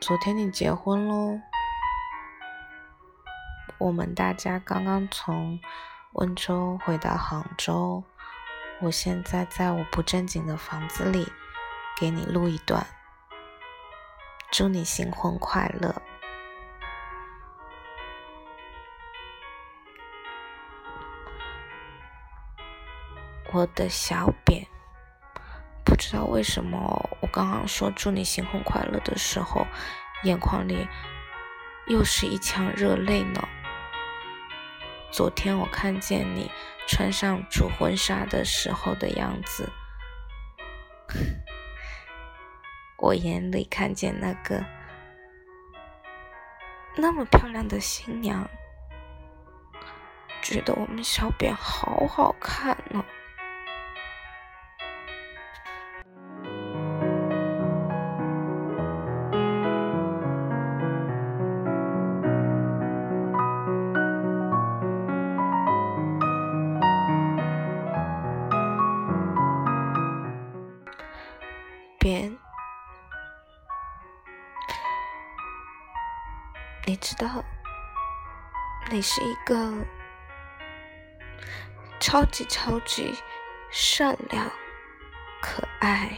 昨天你结婚喽？我们大家刚刚从温州回到杭州，我现在在我不正经的房子里给你录一段，祝你新婚快乐。我的小扁，知道为什么，我刚刚说祝你新婚快乐的时候，眼眶里又是一腔热泪呢。昨天我看见你穿上主婚纱的时候的样子，我眼里看见那个那么漂亮的新娘，觉得我们小扁好好看呢。边，你知道，你是一个超级超级善良、可爱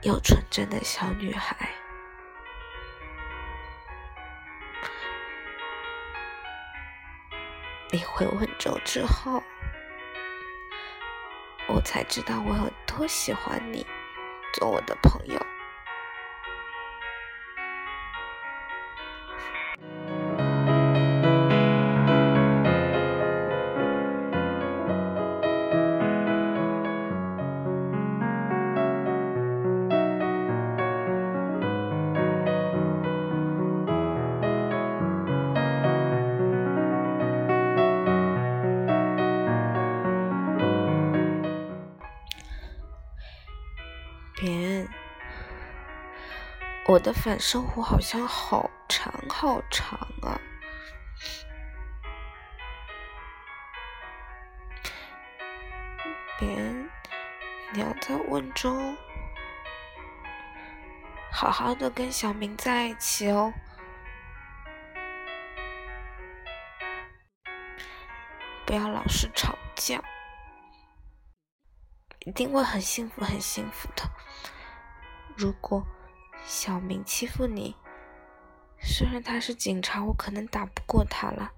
又纯真的小女孩。你回温州之后。才知道我有多喜欢你，做我的朋友。我的反生活好像好长好长啊！别，你要在温州好好的跟小明在一起哦，不要老是吵架。一定会很幸福，很幸福的。如果小明欺负你，虽然他是警察，我可能打不过他了，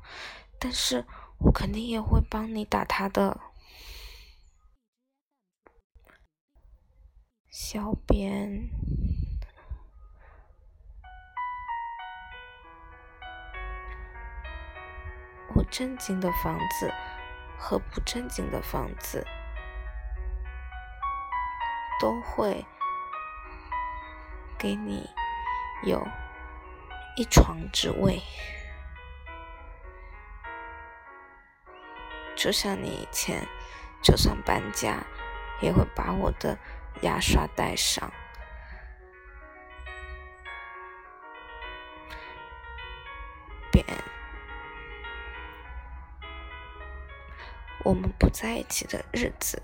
但是我肯定也会帮你打他的。小编，我正经的房子和不正经的房子。都会给你有一床之位，就像你以前就算搬家，也会把我的牙刷带上。我们不在一起的日子。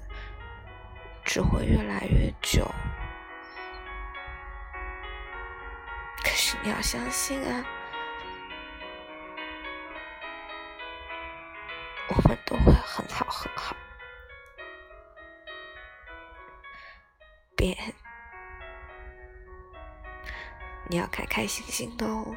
只会越来越久，你要相信啊，我们都会很好很好。别，你要开开心心的哦。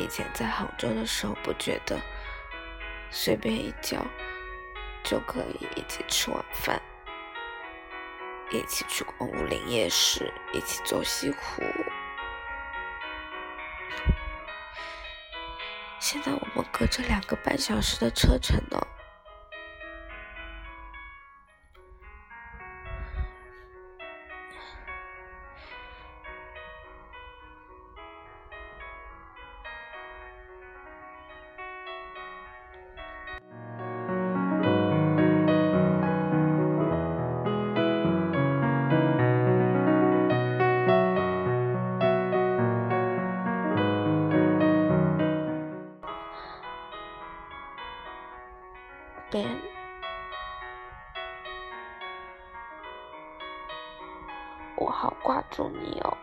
以前在杭州的时候，不觉得随便一叫就可以一起吃晚饭。一起去逛武林夜市，一起走西湖。现在我们隔着两个半小时的车程呢。我好挂住你哦。